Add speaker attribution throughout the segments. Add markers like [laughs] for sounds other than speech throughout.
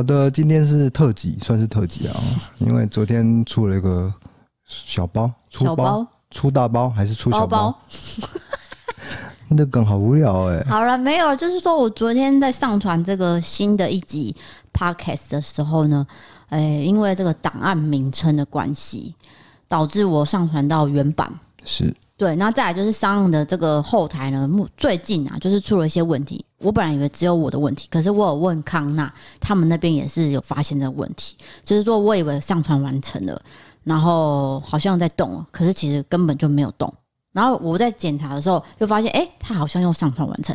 Speaker 1: 好的，今天是特辑，算是特辑啊，[laughs] 因为昨天出了一个小包，出包，包出大包还是出小包？包包 [laughs] 那梗好无聊哎、欸。
Speaker 2: 好了，没有了，就是说我昨天在上传这个新的一集 podcast 的时候呢，哎、欸，因为这个档案名称的关系，导致我上传到原版
Speaker 1: 是。
Speaker 2: 对，那再来就是商用的这个后台呢，最近啊，就是出了一些问题。我本来以为只有我的问题，可是我有问康纳，他们那边也是有发现这个问题。就是说我以为上传完成了，然后好像在动，可是其实根本就没有动。然后我在检查的时候，又发现，哎，它好像又上传完成。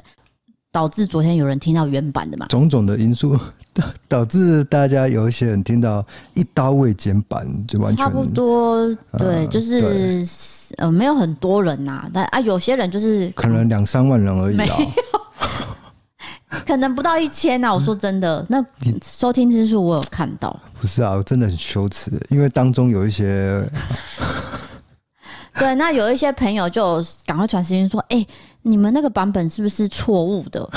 Speaker 2: 导致昨天有人听到原版的嘛？
Speaker 1: 种种的因素导 [laughs] 导致大家有一些人听到一刀未剪版，就完全
Speaker 2: 差不多。对，就是
Speaker 1: 对
Speaker 2: 呃，没有很多人呐、啊，但啊，有些人就是
Speaker 1: 可能两三万人而已啊，[laughs]
Speaker 2: 可能不到一千呐。我说真的，那收听次数我有看到。
Speaker 1: 不是啊，我真的很羞耻，因为当中有一些。
Speaker 2: 对，那有一些朋友就赶快传私信说：“哎、欸，你们那个版本是不是错误的？”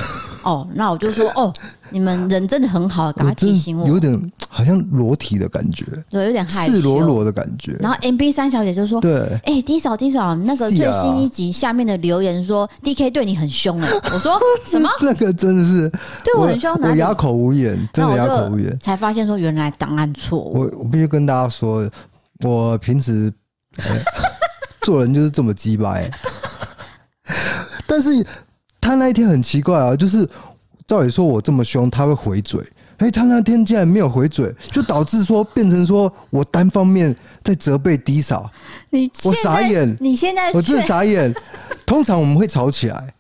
Speaker 2: 哦，那我就说：“哦，你们人真的很好，赶快提醒我。”
Speaker 1: 有点好像裸体的感觉，
Speaker 2: 对，有点害羞，
Speaker 1: 赤裸裸的感觉。
Speaker 2: 然后 MB 三小姐就说：“对，哎、欸，D 嫂 D 嫂，那个最新一集下面的留言说 DK 对你很凶哎。”我说：[laughs] “什么？
Speaker 1: 那个真的是 [laughs]
Speaker 2: 对我很凶，
Speaker 1: 我哑口无言，真的哑口无言。”
Speaker 2: 才发现说原来档案错误。
Speaker 1: 我我必须跟大家说，我平时。欸做人就是这么鸡掰，[laughs] 但是他那一天很奇怪啊，就是照理说我这么凶，他会回嘴，哎，他那天竟然没有回嘴，就导致说变成说我单方面在责备低嫂，
Speaker 2: 你
Speaker 1: 我傻眼，
Speaker 2: 你现在
Speaker 1: 我真的傻眼。通常我们会吵起来，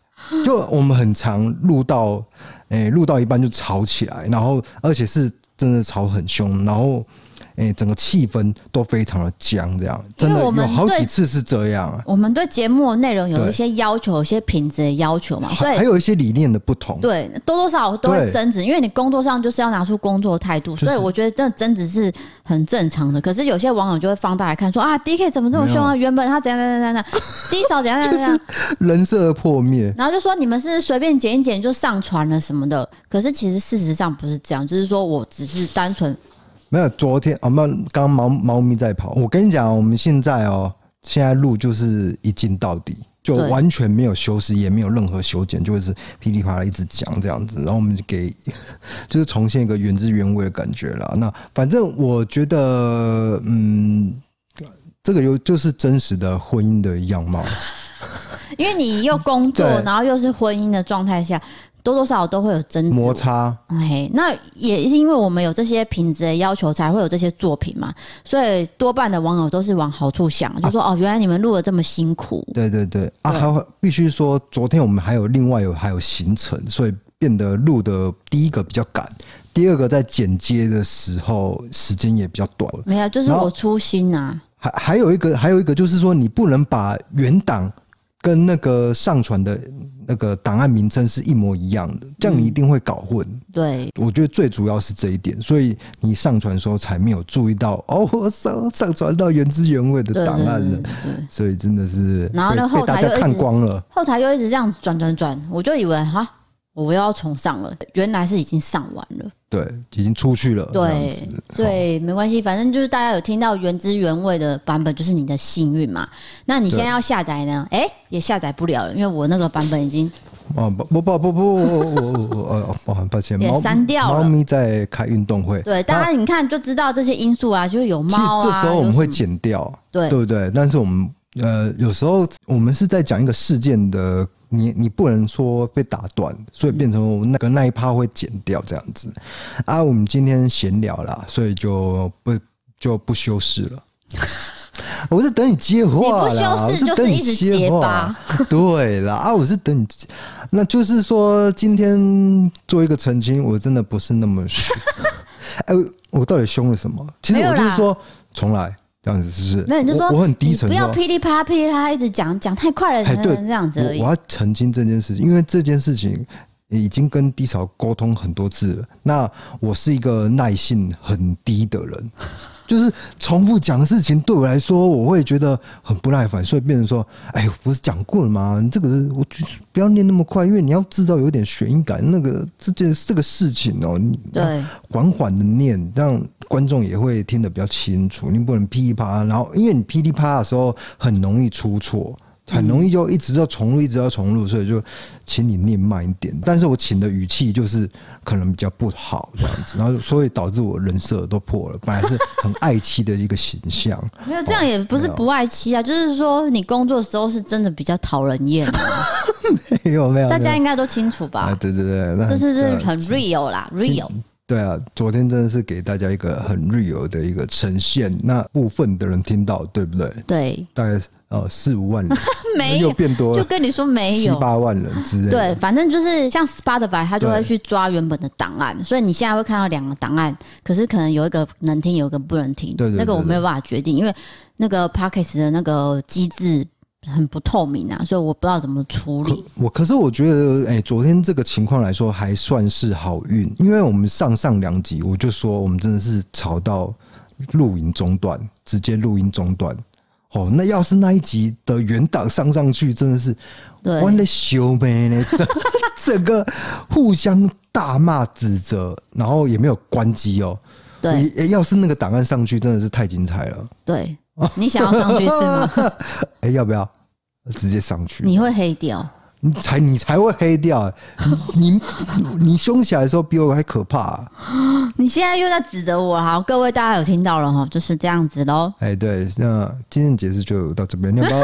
Speaker 1: 就我们很常录到，哎，录到一半就吵起来，然后而且是真的吵很凶，然后。哎、欸，整个气氛都非常的僵，这样真的有好几次是这样。
Speaker 2: 我们对节目的内容有一些要求，有一些品质的要求嘛，所以
Speaker 1: 还有一些理念的不同。
Speaker 2: 对，多多少少都会争执，因为你工作上就是要拿出工作态度，所以我觉得这争执是很正常的。可是有些网友就会放大来看，说啊，DK 怎么这么凶啊？原本他怎样怎样怎样，D 嫂怎样怎样怎样，
Speaker 1: 人设破灭。
Speaker 2: 然后就说你们是随便剪一剪就上传了什么的，可是其实事实上不是这样，就是说我只是单纯。
Speaker 1: 没有，昨天我们刚猫猫咪在跑。我跟你讲，我们现在哦，现在路就是一镜到底，就完全没有修饰，也没有任何修剪，就是噼里啪啦一直讲这样子。然后我们就给，[laughs] 就是重现一个原汁原味的感觉了。那反正我觉得，嗯，这个又就是真实的婚姻的样貌，[laughs]
Speaker 2: 因为你又工作，[laughs] 然后又是婚姻的状态下。多多少少都会有争执
Speaker 1: 摩擦，
Speaker 2: 哎，那也是因为我们有这些品质的要求，才会有这些作品嘛。所以多半的网友都是往好处想，就说哦，原来你们录的这么辛苦。
Speaker 1: 对对对啊，还必须说，昨天我们还有另外有还有行程，所以变得录的第一个比较赶，第二个在剪接的时候时间也比较短。
Speaker 2: 没有，就是我粗心啊。
Speaker 1: 还还有一个，还有一个就是说，你不能把原档跟那个上传的。那个档案名称是一模一样的，这样你一定会搞混。嗯、
Speaker 2: 对，
Speaker 1: 我觉得最主要是这一点，所以你上传的时候才没有注意到 [laughs] 哦，我上上传到原汁原味的档案了。对，所以真的是，
Speaker 2: 然后呢，后台就
Speaker 1: 看光了，
Speaker 2: 后台就一直这样子转转转，我就以为哈，我又要重上了，原来是已经上完了。
Speaker 1: 对，已经出去了。
Speaker 2: 对，所以没关系，反正就是大家有听到原汁原味的版本，就是你的幸运嘛。那你现在要下载呢？哎、欸，也下载不了了，因为我那个版本已经……
Speaker 1: 哦不不不不不，呃，很抱歉，
Speaker 2: 也删掉了。
Speaker 1: 猫咪在开运动会。
Speaker 2: 对，大家你看就知道这些因素啊，就是有猫啊。
Speaker 1: 这时候我们会剪掉，对对不对？但是我们呃，有时候我们是在讲一个事件的。你你不能说被打断，所以变成我们那个那一趴会剪掉这样子啊。我们今天闲聊啦，所以就不就不修饰了。[laughs] 我是等你接话啦，
Speaker 2: 你不修饰就是一直接吧。
Speaker 1: 对啦啊，我是等你，那就是说今天做一个澄清，我真的不是那么凶。[laughs] 哎，我到底凶了什么？其实我就是说重来。这样子是不是？
Speaker 2: 没有，你就说
Speaker 1: 我很低沉，
Speaker 2: 不要噼里啪啦、噼里啪啦一直讲，讲太快了才能这样子而已。
Speaker 1: 我要澄清这件事情，因为这件事情已经跟低潮沟通很多次了。那我是一个耐性很低的人，就是重复讲的事情对我来说，我会觉得很不耐烦，所以变成说，哎，我不是讲过了吗？你这个我就是不要念那么快，因为你要制造有点悬疑感。那个这件这个事情哦，你对，缓缓的念，让观众也会听得比较清楚。你不能噼里啪啦，然后因为你噼里啪啦的时候很容易出错。很容易就一直要重录，一直要重录，所以就请你念慢一点。但是我请的语气就是可能比较不好这样子，然后所以导致我人设都破了。本来是很爱妻的一个形象，
Speaker 2: 没有这样也不是不爱妻啊，就是说你工作的时候是真的比较讨人厌。[laughs]
Speaker 1: 没有没有，
Speaker 2: 大家应该都清楚吧？
Speaker 1: 对对对，那
Speaker 2: 就是是很 real 啦，real。
Speaker 1: 对啊，昨天真的是给大家一个很 real 的一个呈现，那部分的人听到，对不对？
Speaker 2: 对，
Speaker 1: 大概呃四五万人，[laughs]
Speaker 2: 没有
Speaker 1: 变多，
Speaker 2: 就跟你说没有
Speaker 1: 七八万人之类。
Speaker 2: 对，反正就是像 Spotify，他就会去抓原本的档案，所以你现在会看到两个档案，可是可能有一个能听，有一个不能听。那个我没有办法决定，因为那个 Podcast 的那个机制。很不透明啊，所以我不知道怎么处理。
Speaker 1: 我可是我觉得，哎、欸，昨天这个情况来说还算是好运，因为我们上上两集我就说我们真的是吵到录音中断，直接录音中断。哦，那要是那一集的原档上上去，真的是玩的羞呗呢，整 [laughs] 整个互相大骂指责，然后也没有关机哦。
Speaker 2: 对，
Speaker 1: 要是那个档案上去，真的是太精彩了。
Speaker 2: 对，[laughs] 你想要上去是吗？[laughs]
Speaker 1: 哎、欸，要不要？直接上去，
Speaker 2: 你会黑掉，
Speaker 1: 你才你才会黑掉。[laughs] 你你，你凶起来的时候比我还可怕啊。[gasps]
Speaker 2: 你现在又在指责我，好，各位大家有听到了哈，就是这样子喽。
Speaker 1: 哎，对，那今天解释就到这边，你要不要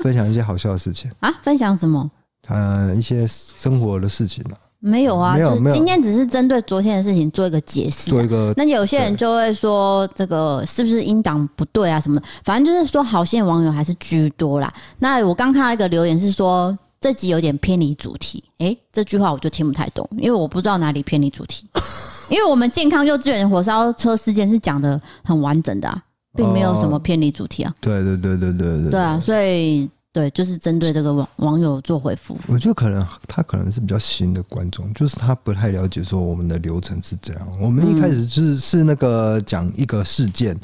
Speaker 1: 分享一些好笑的事情
Speaker 2: 啊？分享什么？
Speaker 1: 呃，一些生活的事情呢？
Speaker 2: 没有啊，就今天只是针对昨天的事情做一个解释，
Speaker 1: 做一个。
Speaker 2: 那有些人就会说这个是不是音档不对啊？什么？反正就是说好心的网友还是居多啦。那我刚看到一个留言是说这集有点偏离主题，诶，这句话我就听不太懂，因为我不知道哪里偏离主题。[laughs] 因为我们健康幼稚园火烧车事件是讲的很完整的啊，并没有什么偏离主题啊。
Speaker 1: 对对对对对对。
Speaker 2: 对啊，所以。对，就是针对这个网网友做回复。
Speaker 1: 我觉得可能他可能是比较新的观众，就是他不太了解说我们的流程是这样。我们一开始是是那个讲一个事件，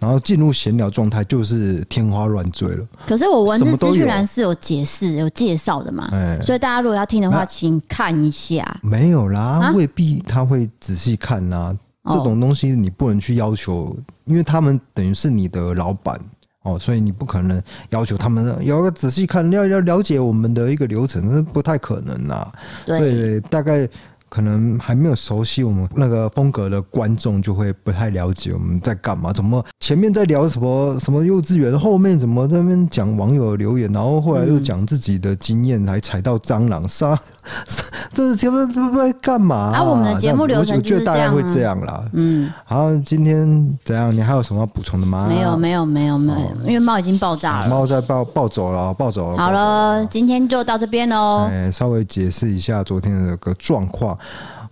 Speaker 1: 然后进入闲聊状态，就是天花乱坠了。
Speaker 2: 可是我文字资讯栏是有解释、有介绍的嘛？所以大家如果要听的话，请看一下。
Speaker 1: 没有啦，未必他会仔细看呐。这种东西你不能去要求，因为他们等于是你的老板。哦，所以你不可能要求他们要个仔细看，要要了解我们的一个流程，那不太可能啦。对，所以大概。可能还没有熟悉我们那个风格的观众就会不太了解我们在干嘛，怎么前面在聊什么什么幼稚园，后面怎么在那边讲网友留言，然后后来又讲自己的经验，还踩到蟑螂杀，[laughs] 这是节目这不在干嘛？啊，
Speaker 2: 我们的节目流程就大概
Speaker 1: 会这样啦。
Speaker 2: 嗯，
Speaker 1: 好，今天怎样？你还有什么要补充的吗？
Speaker 2: 没有，没有，没有，没有，因为猫已经爆炸了，
Speaker 1: 猫在抱抱走了，抱走了。
Speaker 2: 好了，今天就到这边喽。
Speaker 1: 哎，稍微解释一下昨天的个状况。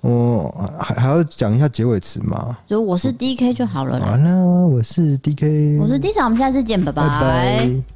Speaker 1: 我还还要讲一下结尾词吗？
Speaker 2: 就我是 DK 就好了啦。
Speaker 1: 完了，我是 DK，
Speaker 2: 我是 D 嫂，我们下次见，拜拜。拜拜。